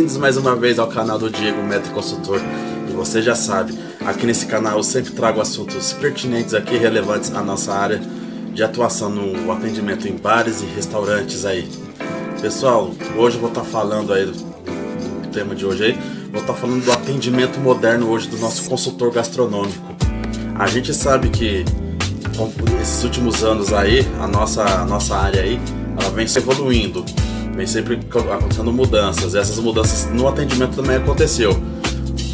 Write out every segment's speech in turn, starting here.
bem-vindos mais uma vez ao canal do Diego Metro Consultor. E você já sabe, aqui nesse canal eu sempre trago assuntos pertinentes aqui, relevantes à nossa área de atuação no atendimento em bares e restaurantes aí. Pessoal, hoje eu vou estar falando aí do tema de hoje aí, vou estar falando do atendimento moderno hoje do nosso consultor gastronômico. A gente sabe que esses últimos anos aí, a nossa, a nossa área aí, ela vem se evoluindo vem sempre acontecendo mudanças. E essas mudanças no atendimento também aconteceu.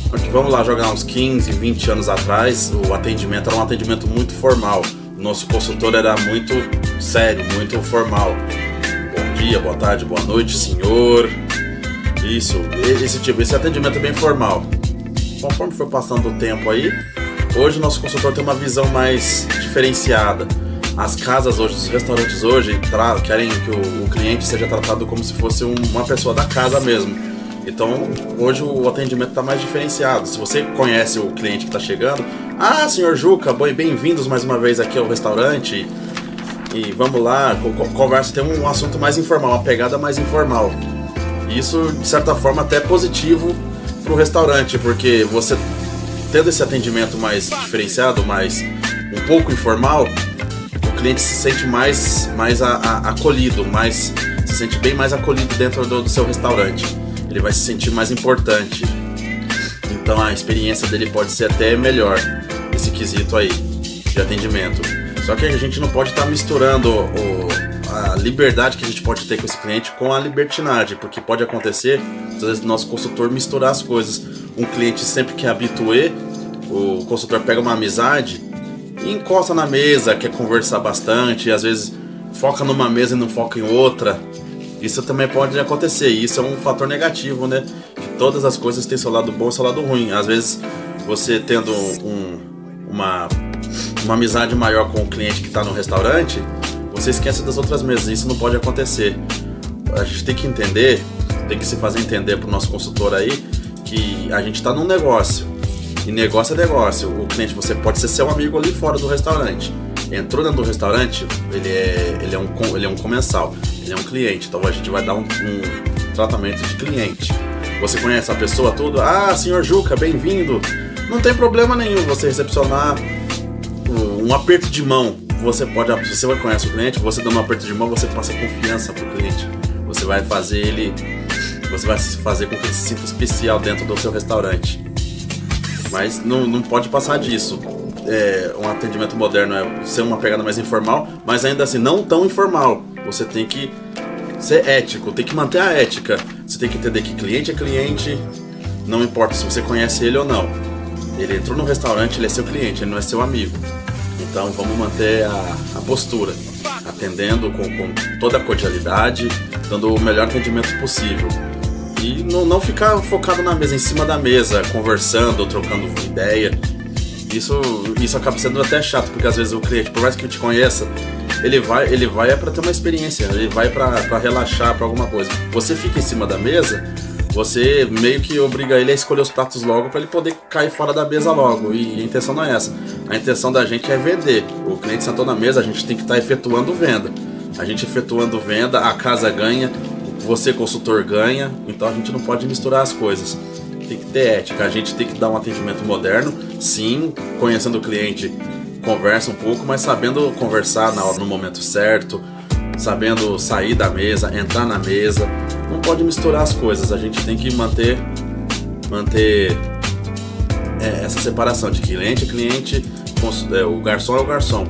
Porque vamos lá jogar uns 15, 20 anos atrás, o atendimento era um atendimento muito formal. O nosso consultor era muito sério, muito formal. Bom dia, boa tarde, boa noite, senhor. Isso, esse tipo, esse atendimento é bem formal. Conforme foi passando o tempo aí, hoje o nosso consultor tem uma visão mais diferenciada as casas hoje, os restaurantes hoje querem que o, o, cliente seja tratado como se fosse um, uma pessoa da casa mesmo. Então, hoje o atendimento está mais diferenciado. Se você conhece o cliente que está chegando, ah, senhor Juca, bem-vindos mais uma vez aqui ao restaurante. E vamos lá, conversa, tem um assunto mais informal, uma pegada mais informal. Isso, de certa forma, até é positivo para o restaurante, porque você tendo esse atendimento mais diferenciado, mais um pouco informal, cliente se sente mais, mais a, a, acolhido, mais, se sente bem mais acolhido dentro do, do seu restaurante. Ele vai se sentir mais importante. Então a experiência dele pode ser até melhor, esse quesito aí de atendimento. Só que a gente não pode estar tá misturando o, a liberdade que a gente pode ter com esse cliente com a libertinagem, porque pode acontecer, às vezes, nosso consultor misturar as coisas. Um cliente sempre que é habituê, o consultor pega uma amizade e encosta na mesa, quer conversar bastante, às vezes foca numa mesa e não foca em outra. Isso também pode acontecer, e isso é um fator negativo, né? Que todas as coisas têm seu lado bom e seu lado ruim. Às vezes você tendo um, uma, uma amizade maior com o cliente que está no restaurante, você esquece das outras mesas, isso não pode acontecer. A gente tem que entender, tem que se fazer entender para o nosso consultor aí, que a gente está num negócio e negócio é negócio. O cliente, você pode ser seu amigo ali fora do restaurante. Entrou dentro do restaurante, ele é, ele é, um, ele é um comensal, ele é um cliente. Então a gente vai dar um, um tratamento de cliente. Você conhece a pessoa tudo? Ah, senhor Juca, bem-vindo. Não tem problema nenhum você recepcionar um aperto de mão. Você pode, se você conhece o cliente, você dá um aperto de mão, você passa confiança pro cliente. Você vai fazer ele, você vai fazer com que ele se sinta especial dentro do seu restaurante. Mas não, não pode passar disso. É, um atendimento moderno é ser uma pegada mais informal, mas ainda assim não tão informal. Você tem que ser ético, tem que manter a ética. Você tem que entender que cliente é cliente, não importa se você conhece ele ou não. Ele entrou no restaurante, ele é seu cliente, ele não é seu amigo. Então vamos manter a, a postura, atendendo com, com toda a cordialidade, dando o melhor atendimento possível. E não, não ficar focado na mesa, em cima da mesa, conversando, trocando ideia. Isso, isso acaba sendo até chato, porque às vezes o cliente, por mais que te conheça, ele vai, ele vai é para ter uma experiência, ele vai para relaxar, para alguma coisa. Você fica em cima da mesa, você meio que obriga ele a escolher os pratos logo para ele poder cair fora da mesa logo. E a intenção não é essa. A intenção da gente é vender. O cliente sentou na mesa, a gente tem que estar tá efetuando venda. A gente efetuando venda, a casa ganha, você consultor ganha, então a gente não pode misturar as coisas. Tem que ter ética, a gente tem que dar um atendimento moderno, sim, conhecendo o cliente, conversa um pouco, mas sabendo conversar na hora, no momento certo, sabendo sair da mesa, entrar na mesa. Não pode misturar as coisas, a gente tem que manter manter é, essa separação de cliente a cliente, é, o garçom é o garçom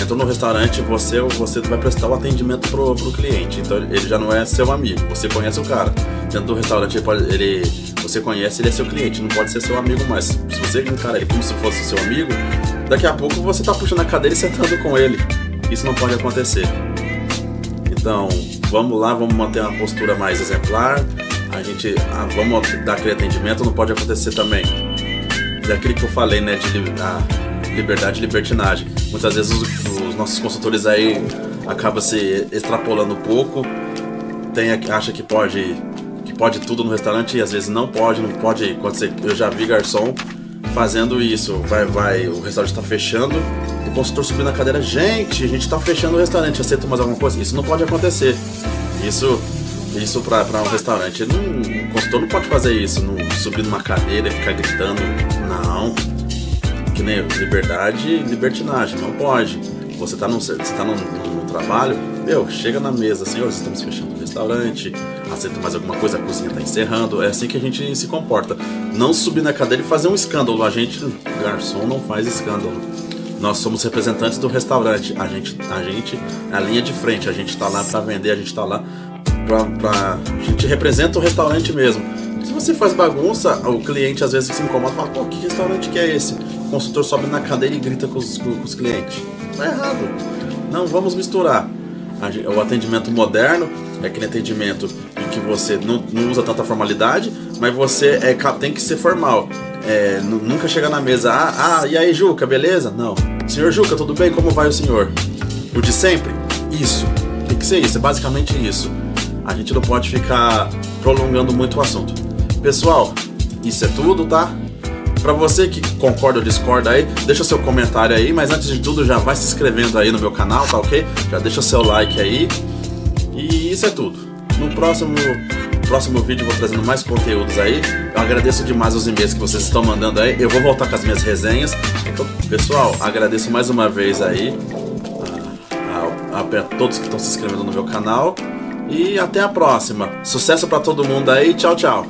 entrou no restaurante, você, você vai prestar o atendimento pro, pro cliente. Então ele já não é seu amigo, você conhece o cara. Dentro do restaurante ele, pode, ele você conhece, ele é seu cliente, não pode ser seu amigo mais. Se você encara ele como se fosse seu amigo, daqui a pouco você tá puxando a cadeira e sentando com ele. Isso não pode acontecer. Então, vamos lá, vamos manter uma postura mais exemplar. A gente, ah, vamos dar aquele atendimento, não pode acontecer também. Daquele que eu falei, né, de a liberdade e libertinagem. Muitas vezes os, os nossos consultores aí acaba se extrapolando um pouco, tem, acha que pode que pode tudo no restaurante e às vezes não pode, não pode acontecer. Eu já vi garçom fazendo isso, vai, vai, o restaurante está fechando, o consultor subindo na cadeira, gente, a gente está fechando o restaurante, aceita mais alguma coisa? Isso não pode acontecer. Isso isso pra um restaurante. Não, o consultor não pode fazer isso, não subir numa cadeira e ficar gritando. Não. Que nem liberdade libertinagem, não pode. Você tá, no, você tá no, no trabalho, meu, chega na mesa, senhor, estamos fechando o restaurante, aceita mais alguma coisa, a cozinha tá encerrando. É assim que a gente se comporta. Não subir na cadeira e fazer um escândalo. A gente, garçom, não faz escândalo. Nós somos representantes do restaurante. A gente, a gente é a linha de frente. A gente está lá para vender, a gente está lá para. A gente representa o restaurante mesmo. Você faz bagunça, o cliente às vezes se incomoda e fala: pô, que restaurante que é esse? O consultor sobe na cadeira e grita com os, com os clientes. Tá errado. Não vamos misturar. O atendimento moderno é aquele atendimento em que você não, não usa tanta formalidade, mas você é, tem que ser formal. É, nunca chegar na mesa, ah, ah, e aí Juca, beleza? Não. Senhor Juca, tudo bem? Como vai o senhor? O de sempre? Isso. Tem que ser isso, é basicamente isso. A gente não pode ficar prolongando muito o assunto. Pessoal, isso é tudo, tá? Para você que concorda ou discorda aí, deixa seu comentário aí, mas antes de tudo já vai se inscrevendo aí no meu canal, tá ok? Já deixa seu like aí. E isso é tudo. No próximo próximo vídeo eu vou trazendo mais conteúdos aí. Eu agradeço demais os e-mails que vocês estão mandando aí. Eu vou voltar com as minhas resenhas. Pessoal, agradeço mais uma vez aí a, a, a todos que estão se inscrevendo no meu canal. E até a próxima. Sucesso para todo mundo aí. Tchau, tchau.